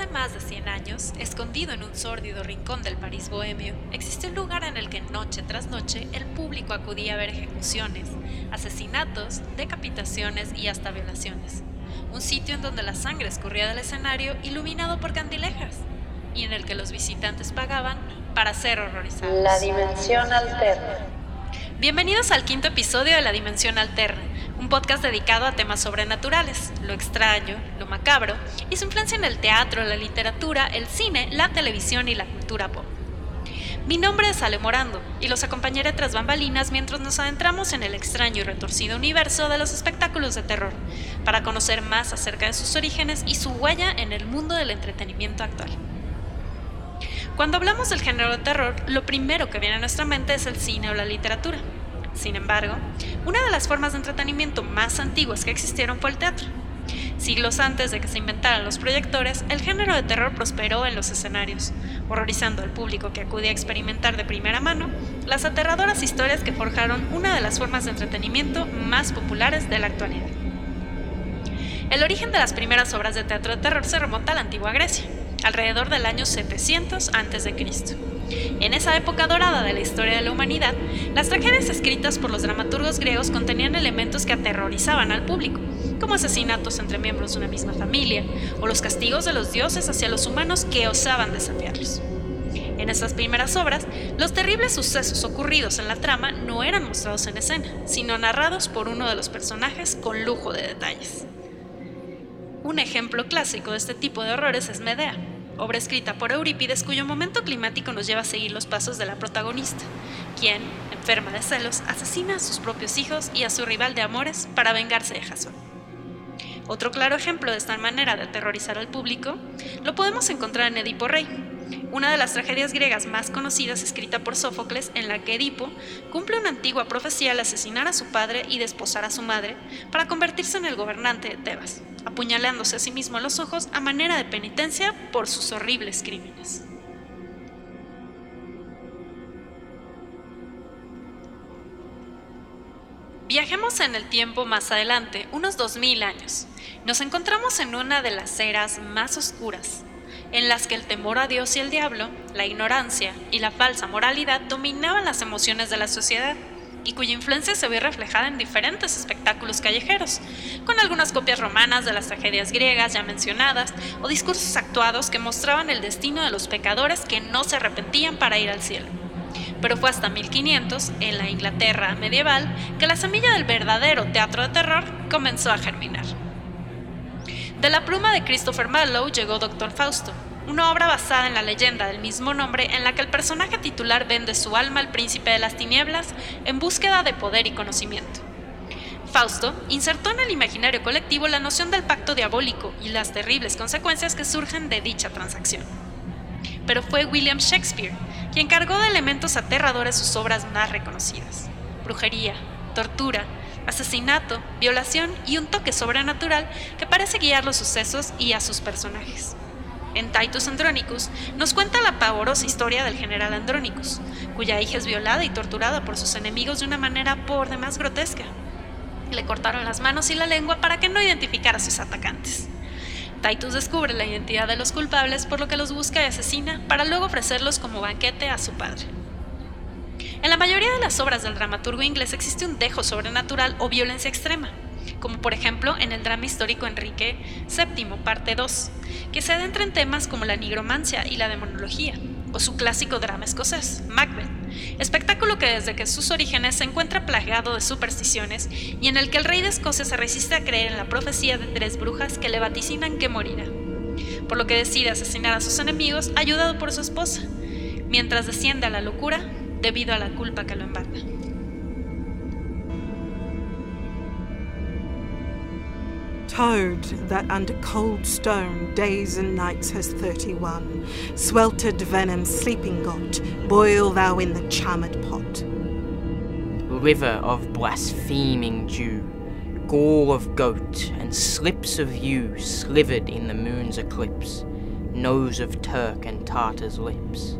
hace más de 100 años, escondido en un sórdido rincón del París bohemio, existió un lugar en el que noche tras noche el público acudía a ver ejecuciones, asesinatos, decapitaciones y hasta violaciones. Un sitio en donde la sangre escurría del escenario iluminado por candilejas y en el que los visitantes pagaban para ser horrorizados. La dimensión alterna. Bienvenidos al quinto episodio de La Dimensión Alterna, podcast dedicado a temas sobrenaturales, lo extraño, lo macabro y su influencia en el teatro, la literatura, el cine, la televisión y la cultura pop. Mi nombre es Ale Morando y los acompañaré tras bambalinas mientras nos adentramos en el extraño y retorcido universo de los espectáculos de terror, para conocer más acerca de sus orígenes y su huella en el mundo del entretenimiento actual. Cuando hablamos del género de terror, lo primero que viene a nuestra mente es el cine o la literatura. Sin embargo, una de las formas de entretenimiento más antiguas que existieron fue el teatro. Siglos antes de que se inventaran los proyectores, el género de terror prosperó en los escenarios, horrorizando al público que acudía a experimentar de primera mano las aterradoras historias que forjaron una de las formas de entretenimiento más populares de la actualidad. El origen de las primeras obras de teatro de terror se remonta a la antigua Grecia alrededor del año 700 a.C. En esa época dorada de la historia de la humanidad, las tragedias escritas por los dramaturgos griegos contenían elementos que aterrorizaban al público, como asesinatos entre miembros de una misma familia, o los castigos de los dioses hacia los humanos que osaban desafiarlos. En esas primeras obras, los terribles sucesos ocurridos en la trama no eran mostrados en escena, sino narrados por uno de los personajes con lujo de detalles. Un ejemplo clásico de este tipo de horrores es Medea, obra escrita por Eurípides cuyo momento climático nos lleva a seguir los pasos de la protagonista, quien, enferma de celos, asesina a sus propios hijos y a su rival de amores para vengarse de Jasón. Otro claro ejemplo de esta manera de aterrorizar al público lo podemos encontrar en Edipo Rey, una de las tragedias griegas más conocidas escrita por Sófocles en la que Edipo cumple una antigua profecía al asesinar a su padre y desposar a su madre para convertirse en el gobernante de Tebas, apuñalándose a sí mismo los ojos a manera de penitencia por sus horribles crímenes. Viajemos en el tiempo más adelante, unos 2000 años. Nos encontramos en una de las eras más oscuras, en las que el temor a Dios y el diablo, la ignorancia y la falsa moralidad dominaban las emociones de la sociedad y cuya influencia se ve reflejada en diferentes espectáculos callejeros, con algunas copias romanas de las tragedias griegas ya mencionadas o discursos actuados que mostraban el destino de los pecadores que no se arrepentían para ir al cielo. Pero fue hasta 1500, en la Inglaterra medieval, que la semilla del verdadero teatro de terror comenzó a germinar. De la pluma de Christopher Marlowe llegó Doctor Fausto, una obra basada en la leyenda del mismo nombre en la que el personaje titular vende su alma al príncipe de las tinieblas en búsqueda de poder y conocimiento. Fausto insertó en el imaginario colectivo la noción del pacto diabólico y las terribles consecuencias que surgen de dicha transacción. Pero fue William Shakespeare quien cargó de elementos aterradores sus obras más reconocidas. Brujería, tortura, asesinato, violación y un toque sobrenatural que parece guiar los sucesos y a sus personajes. En Titus Andronicus nos cuenta la pavorosa historia del general Andronicus, cuya hija es violada y torturada por sus enemigos de una manera por demás grotesca. Le cortaron las manos y la lengua para que no identificara a sus atacantes. Titus descubre la identidad de los culpables por lo que los busca y asesina para luego ofrecerlos como banquete a su padre. En la mayoría de las obras del dramaturgo inglés existe un dejo sobrenatural o violencia extrema, como por ejemplo en el drama histórico Enrique VII, parte 2, que se adentra en temas como la nigromancia y la demonología, o su clásico drama escocés, Macbeth, espectáculo que desde que sus orígenes se encuentra plagado de supersticiones y en el que el rey de Escocia se resiste a creer en la profecía de tres brujas que le vaticinan que morirá, por lo que decide asesinar a sus enemigos ayudado por su esposa, mientras desciende a la locura debido a la culpa que lo embarga. Toad, that under cold stone days and nights has thirty-one, sweltered venom sleeping got, boil thou in the charmed pot. River of blaspheming dew, gall of goat, and slips of yew slivered in the moon's eclipse, nose of Turk and Tartar's lips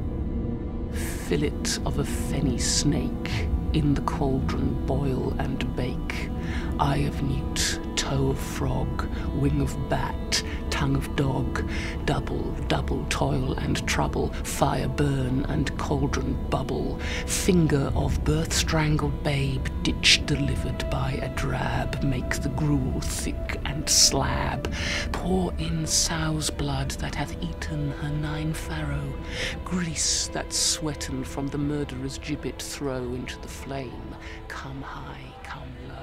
fillet of a fenny snake, in the cauldron boil and bake, eye of newt, toe of frog, wing of bat, tongue of dog, double, double toil and trouble, fire burn and cauldron bubble, finger of birth strangled babe, ditch delivered by a drab, make the gruel thick and slab, pour in sow's blood that hath eaten her nine farrow, grease that sweaten from the murderer's gibbet throw into the flame, come high, come low.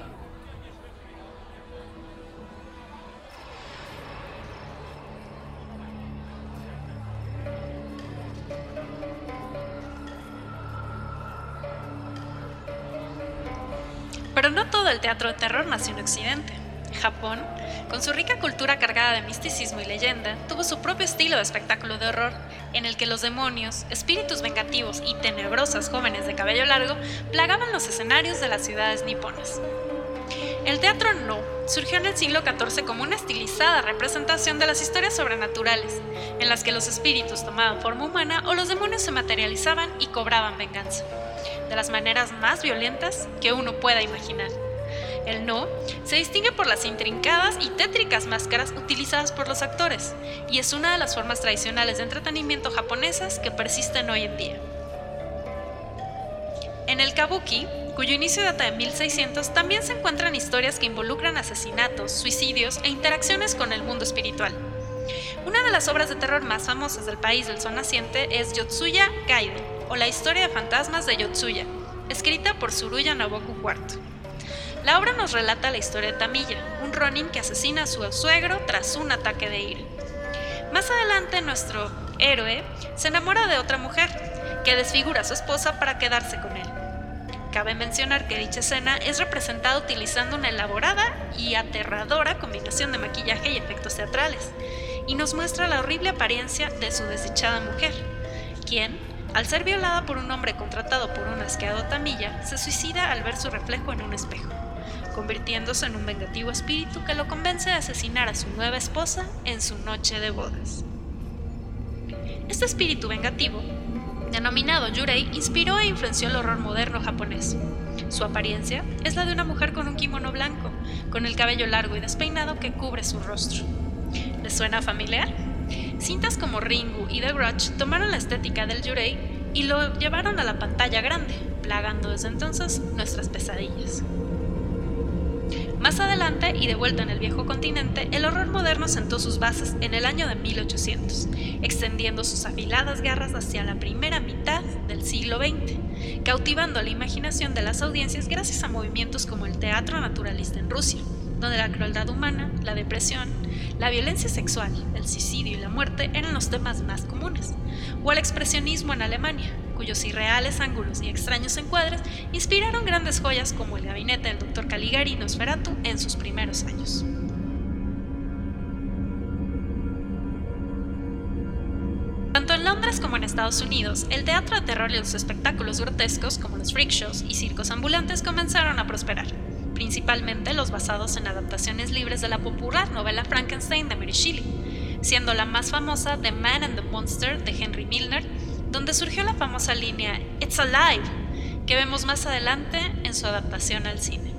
Pero no todo el teatro de terror nació en Occidente. Japón, con su rica cultura cargada de misticismo y leyenda, tuvo su propio estilo de espectáculo de horror, en el que los demonios, espíritus vengativos y tenebrosas jóvenes de cabello largo plagaban los escenarios de las ciudades niponas. El teatro no surgió en el siglo XIV como una estilizada representación de las historias sobrenaturales, en las que los espíritus tomaban forma humana o los demonios se materializaban y cobraban venganza, de las maneras más violentas que uno pueda imaginar. El no se distingue por las intrincadas y tétricas máscaras utilizadas por los actores, y es una de las formas tradicionales de entretenimiento japonesas que persisten hoy en día. En el kabuki, cuyo inicio data de 1600, también se encuentran historias que involucran asesinatos, suicidios e interacciones con el mundo espiritual. Una de las obras de terror más famosas del país del sol naciente es Yotsuya Gaiden, o la historia de fantasmas de Yotsuya, escrita por Tsuruya Naboku IV. La obra nos relata la historia de Tamilla, un Ronin que asesina a su suegro tras un ataque de ira. Más adelante, nuestro héroe se enamora de otra mujer, que desfigura a su esposa para quedarse con él. Cabe mencionar que dicha escena es representada utilizando una elaborada y aterradora combinación de maquillaje y efectos teatrales, y nos muestra la horrible apariencia de su desdichada mujer, quien, al ser violada por un hombre contratado por un asqueado Tamilla, se suicida al ver su reflejo en un espejo convirtiéndose en un vengativo espíritu que lo convence de asesinar a su nueva esposa en su noche de bodas. Este espíritu vengativo, denominado Yurei, inspiró e influenció el horror moderno japonés. Su apariencia es la de una mujer con un kimono blanco, con el cabello largo y despeinado que cubre su rostro. ¿Les suena familiar? Cintas como Ringu y The Grudge tomaron la estética del Yurei y lo llevaron a la pantalla grande, plagando desde entonces nuestras pesadillas. Más adelante, y de vuelta en el viejo continente, el horror moderno sentó sus bases en el año de 1800, extendiendo sus afiladas garras hacia la primera mitad del siglo XX, cautivando la imaginación de las audiencias gracias a movimientos como el teatro naturalista en Rusia, donde la crueldad humana, la depresión, la violencia sexual, el suicidio y la muerte eran los temas más comunes, o al expresionismo en Alemania, cuyos irreales ángulos y extraños encuadres inspiraron grandes joyas como el gabinete del Dr. Caligari y Nosferatu en sus primeros años. Tanto en Londres como en Estados Unidos, el teatro de terror y los espectáculos grotescos como los freak shows y circos ambulantes comenzaron a prosperar, principalmente los basados en adaptaciones libres de la popular novela Frankenstein de Mary Shelley, siendo la más famosa The Man and the Monster de Henry Milner donde surgió la famosa línea It's Alive, que vemos más adelante en su adaptación al cine.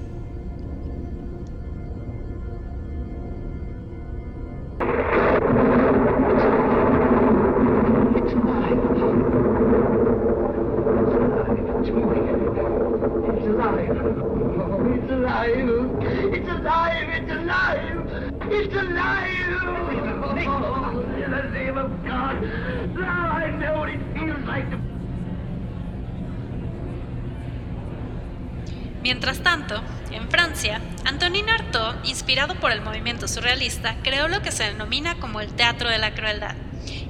Inspirado por el movimiento surrealista, creó lo que se denomina como el teatro de la crueldad,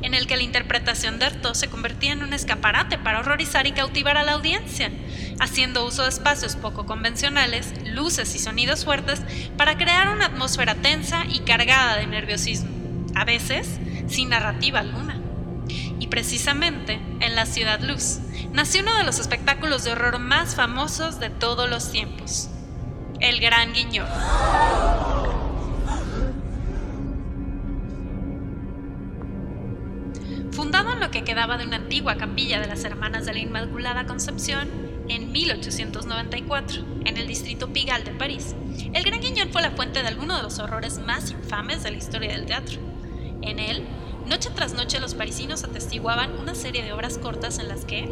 en el que la interpretación de Artaud se convertía en un escaparate para horrorizar y cautivar a la audiencia, haciendo uso de espacios poco convencionales, luces y sonidos fuertes para crear una atmósfera tensa y cargada de nerviosismo, a veces sin narrativa alguna. Y precisamente en la Ciudad Luz nació uno de los espectáculos de horror más famosos de todos los tiempos, El Gran Guiñón. Fundado en lo que quedaba de una antigua capilla de las Hermanas de la Inmaculada Concepción en 1894, en el distrito Pigalle de París, el Gran Guiñón fue la fuente de algunos de los horrores más infames de la historia del teatro. En él, noche tras noche los parisinos atestiguaban una serie de obras cortas en las que,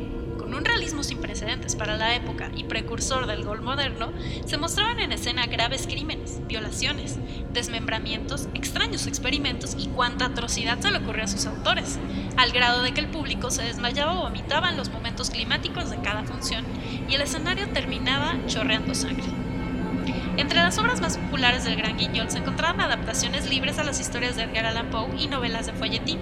con un realismo sin precedentes para la época y precursor del gol moderno, se mostraban en escena graves crímenes, violaciones, desmembramientos, extraños experimentos y cuánta atrocidad se le ocurrió a sus autores, al grado de que el público se desmayaba o vomitaba en los momentos climáticos de cada función y el escenario terminaba chorreando sangre. Entre las obras más populares del Gran Guignol se encontraban adaptaciones libres a las historias de Edgar Allan Poe y novelas de folletín,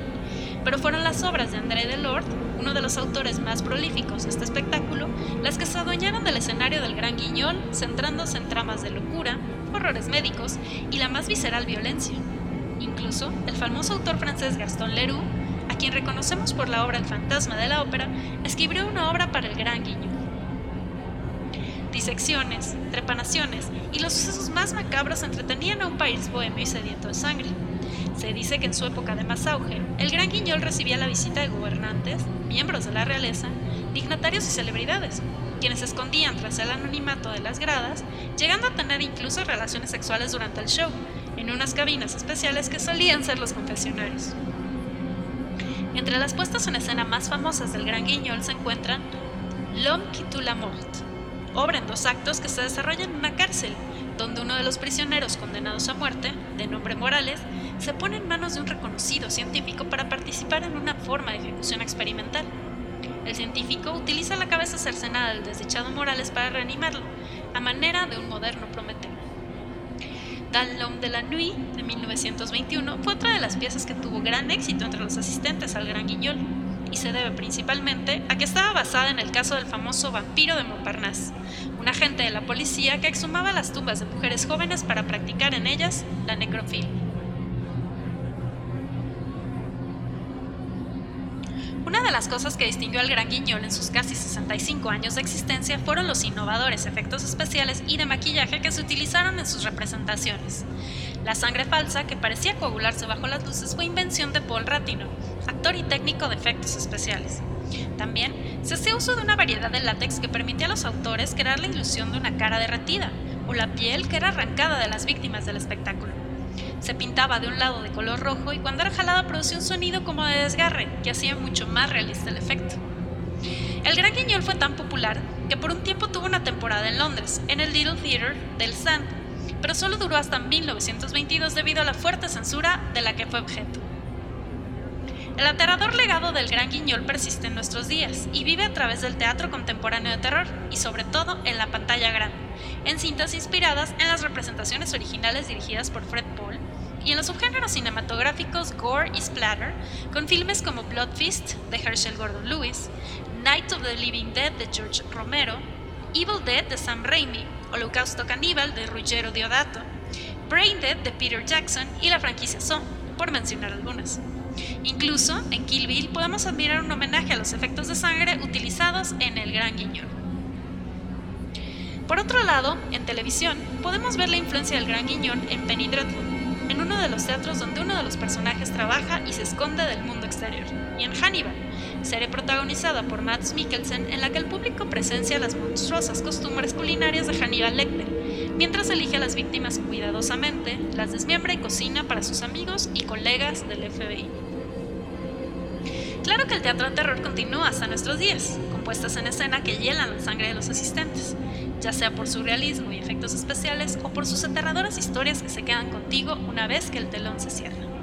pero fueron las obras de André Delord, uno de los autores más prolíficos de este espectáculo, las que se adueñaron del escenario del Gran Guignol, centrándose en tramas de locura, horrores médicos y la más visceral violencia. Incluso, el famoso autor francés Gaston Leroux, a quien reconocemos por la obra El fantasma de la ópera, escribió una obra para el Gran Guignol. Disecciones, trepanaciones y los sucesos más macabros entretenían a un país bohemio y sediento de sangre. Se dice que en su época de más auge, el Gran Guiñol recibía la visita de gobernantes, miembros de la realeza, dignatarios y celebridades, quienes se escondían tras el anonimato de las gradas, llegando a tener incluso relaciones sexuales durante el show, en unas cabinas especiales que solían ser los confesionarios. Entre las puestas en escena más famosas del Gran Guiñol se encuentran L'homme qui tue la mort, obra en dos actos que se desarrolla en una cárcel, donde uno de los prisioneros condenados a muerte, de nombre Morales, se pone en manos de un reconocido científico para participar en una forma de ejecución experimental. El científico utiliza la cabeza cercenada del desdichado Morales para reanimarlo, a manera de un moderno Prometeo. Dans de la nuit, de 1921, fue otra de las piezas que tuvo gran éxito entre los asistentes al Gran Guiñol, y se debe principalmente a que estaba basada en el caso del famoso vampiro de Montparnasse, un agente de la policía que exhumaba las tumbas de mujeres jóvenes para practicar en ellas la necrofilia. Las cosas que distinguió al Gran Guiñol en sus casi 65 años de existencia fueron los innovadores efectos especiales y de maquillaje que se utilizaron en sus representaciones. La sangre falsa, que parecía coagularse bajo las luces, fue invención de Paul Ratino, actor y técnico de efectos especiales. También se hacía uso de una variedad de látex que permitía a los autores crear la ilusión de una cara derretida o la piel que era arrancada de las víctimas del espectáculo. Se pintaba de un lado de color rojo y cuando era jalada producía un sonido como de desgarre que hacía mucho más realista el efecto. El Gran Guiñol fue tan popular que por un tiempo tuvo una temporada en Londres, en el Little Theatre del Sand, pero solo duró hasta 1922 debido a la fuerte censura de la que fue objeto. El aterrador legado del Gran Guiñol persiste en nuestros días y vive a través del teatro contemporáneo de terror y sobre todo en la pantalla grande, en cintas inspiradas en las representaciones originales dirigidas por Fred Paul y en los subgéneros cinematográficos gore y splatter, con filmes como Blood Feast de Herschel Gordon Lewis, Night of the Living Dead de George Romero, Evil Dead de Sam Raimi, Holocausto Caníbal de Ruggero Diodato, Brain Dead de Peter Jackson y la franquicia Saw, por mencionar algunas. Incluso en Kill Bill podemos admirar un homenaje a los efectos de sangre utilizados en El Gran Guiñol. Por otro lado, en televisión podemos ver la influencia del Gran Guiñón en Penny en uno de los teatros donde uno de los personajes trabaja y se esconde del mundo exterior, y en Hannibal, serie protagonizada por Mads Mikkelsen en la que el público presencia las monstruosas costumbres culinarias de Hannibal Lecter, mientras elige a las víctimas cuidadosamente, las desmiembra y cocina para sus amigos y colegas del FBI. Claro que el teatro de terror continúa hasta nuestros días, puestas en escena que hielan la sangre de los asistentes, ya sea por su realismo y efectos especiales o por sus aterradoras historias que se quedan contigo una vez que el telón se cierra.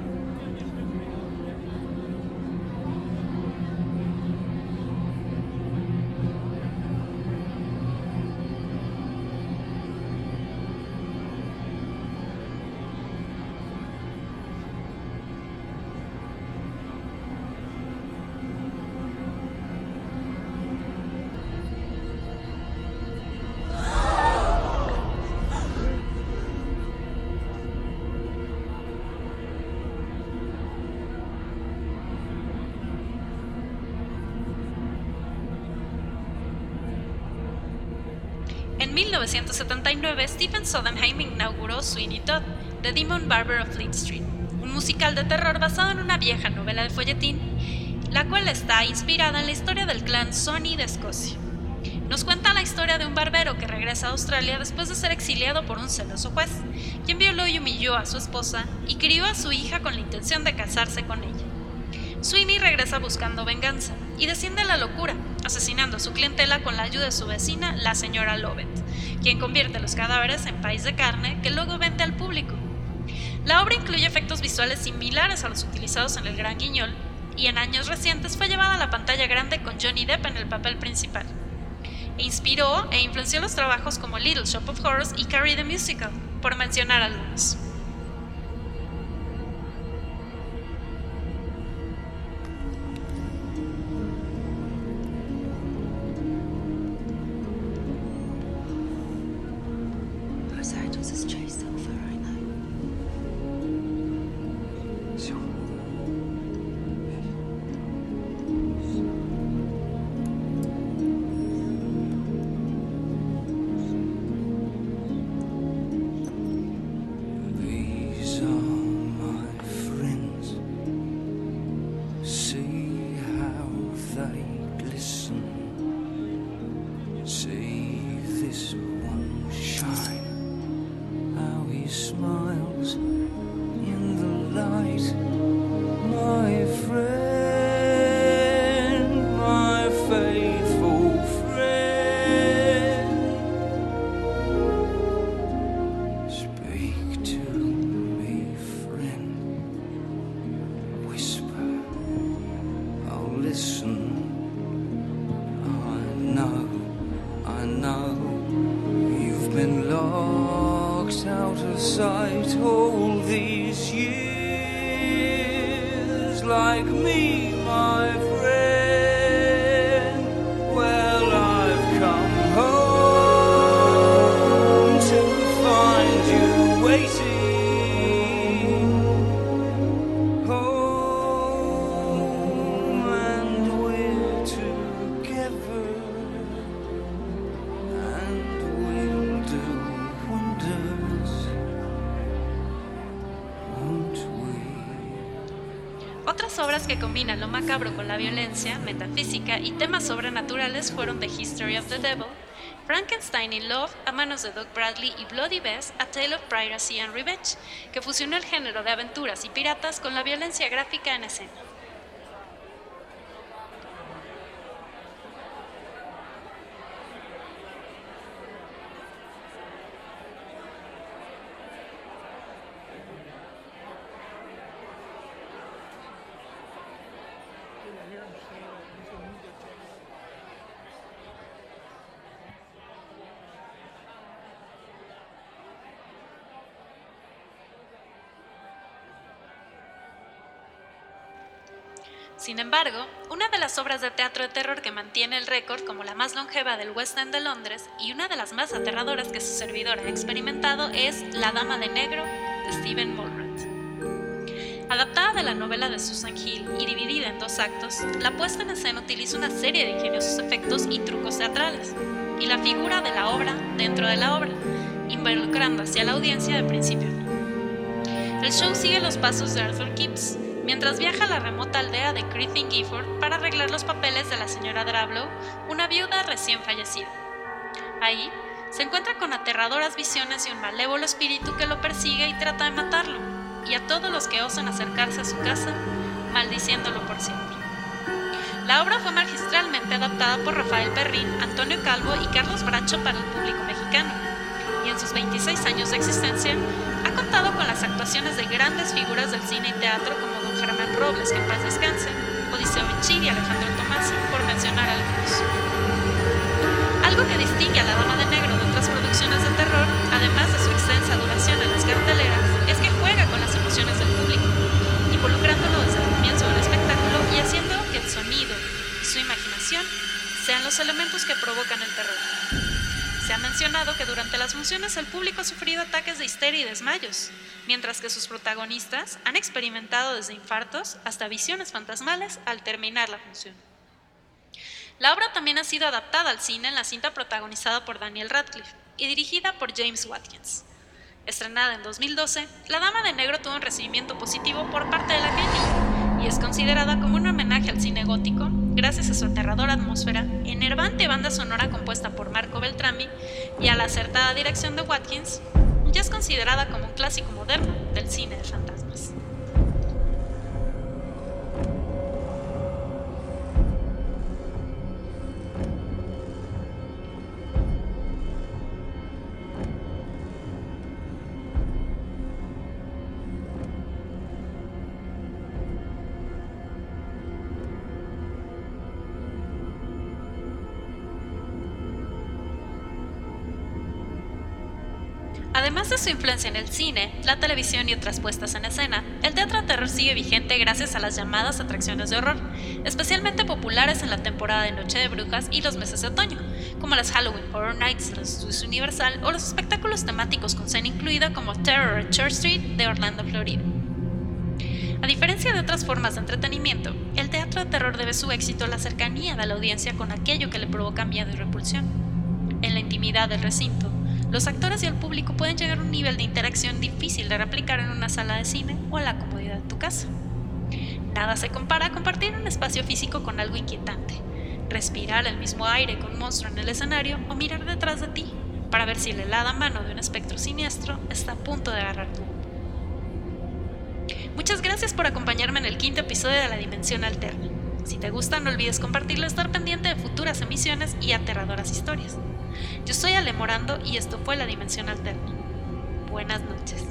1979, Stephen Sondheim inauguró Sweeney Todd, The Demon Barber of Fleet Street, un musical de terror basado en una vieja novela de folletín, la cual está inspirada en la historia del clan Sony de Escocia. nos cuenta la historia de un barbero que regresa a Australia después de ser exiliado por un celoso juez, quien violó y humilló a su esposa y crió a su hija con la intención de casarse con ella. Sweeney regresa buscando venganza y desciende a la locura, asesinando a su clientela con la ayuda de su vecina, la señora Lovett, quien convierte los cadáveres en país de carne que luego vende al público. La obra incluye efectos visuales similares a los utilizados en El Gran Guiñol y en años recientes fue llevada a la pantalla grande con Johnny Depp en el papel principal. Inspiró e influenció los trabajos como Little Shop of Horrors y Carrie the Musical, por mencionar algunos. Que combinan lo macabro con la violencia, metafísica y temas sobrenaturales fueron The History of the Devil, Frankenstein in Love a manos de Doug Bradley y Bloody Bess A Tale of Piracy and Revenge, que fusionó el género de aventuras y piratas con la violencia gráfica en escena. Sin embargo, una de las obras de teatro de terror que mantiene el récord como la más longeva del West End de Londres y una de las más aterradoras que su servidor ha experimentado es La Dama de Negro de Stephen Mulrat. Adaptada de la novela de Susan Hill y dividida en dos actos, la puesta en escena utiliza una serie de ingeniosos efectos y trucos teatrales, y la figura de la obra dentro de la obra, involucrando hacia la audiencia de principio El show sigue los pasos de Arthur Kipps, mientras viaja a la remota aldea de Creething Gifford para arreglar los papeles de la señora Drablow, una viuda recién fallecida. Ahí, se encuentra con aterradoras visiones y un malévolo espíritu que lo persigue y trata de matarlo, y a todos los que osan acercarse a su casa, maldiciéndolo por siempre. La obra fue magistralmente adaptada por Rafael Perrin, Antonio Calvo y Carlos Bracho para el público mexicano, y en sus 26 años de existencia ha contado con las actuaciones de grandes figuras del cine y teatro como Germán Robles, que paz descanse, Odiseo Bichir y Alejandro Tomasi, por mencionar algunos. Algo que distingue a La Dama de Negro de otras producciones de terror, además de su extensa duración en las carteleras, es que juega con las emociones del público, involucrándolo desde el comienzo del espectáculo y haciendo que el sonido y su imaginación sean los elementos que provocan el terror. Se ha mencionado que durante las funciones el público ha sufrido ataques de histeria y desmayos, mientras que sus protagonistas han experimentado desde infartos hasta visiones fantasmales al terminar la función. La obra también ha sido adaptada al cine en la cinta protagonizada por Daniel Radcliffe y dirigida por James Watkins. Estrenada en 2012, La Dama de Negro tuvo un recibimiento positivo por parte de la crítica y es considerada como un homenaje al cine gótico gracias a su aterradora atmósfera, enervante banda sonora compuesta por Marco Beltrami y a la acertada dirección de Watkins, ya es considerada como un clásico moderno del cine de fantasmas. Además de su influencia en el cine, la televisión y otras puestas en escena, el teatro de terror sigue vigente gracias a las llamadas atracciones de horror, especialmente populares en la temporada de Noche de Brujas y los meses de otoño, como las Halloween Horror Nights los Universal o los espectáculos temáticos con cena incluida como Terror at Church Street de Orlando, Florida. A diferencia de otras formas de entretenimiento, el teatro de terror debe su éxito a la cercanía de la audiencia con aquello que le provoca miedo y repulsión. En la intimidad del recinto, los actores y el público pueden llegar a un nivel de interacción difícil de replicar en una sala de cine o en la comodidad de tu casa. Nada se compara a compartir un espacio físico con algo inquietante, respirar el mismo aire con un monstruo en el escenario o mirar detrás de ti para ver si la helada mano de un espectro siniestro está a punto de agarrar tu Muchas gracias por acompañarme en el quinto episodio de La Dimensión Alterna. Si te gusta, no olvides compartirlo, estar pendiente de futuras emisiones y aterradoras historias. Yo soy Ale Morando y esto fue La Dimensión Alterna. Buenas noches.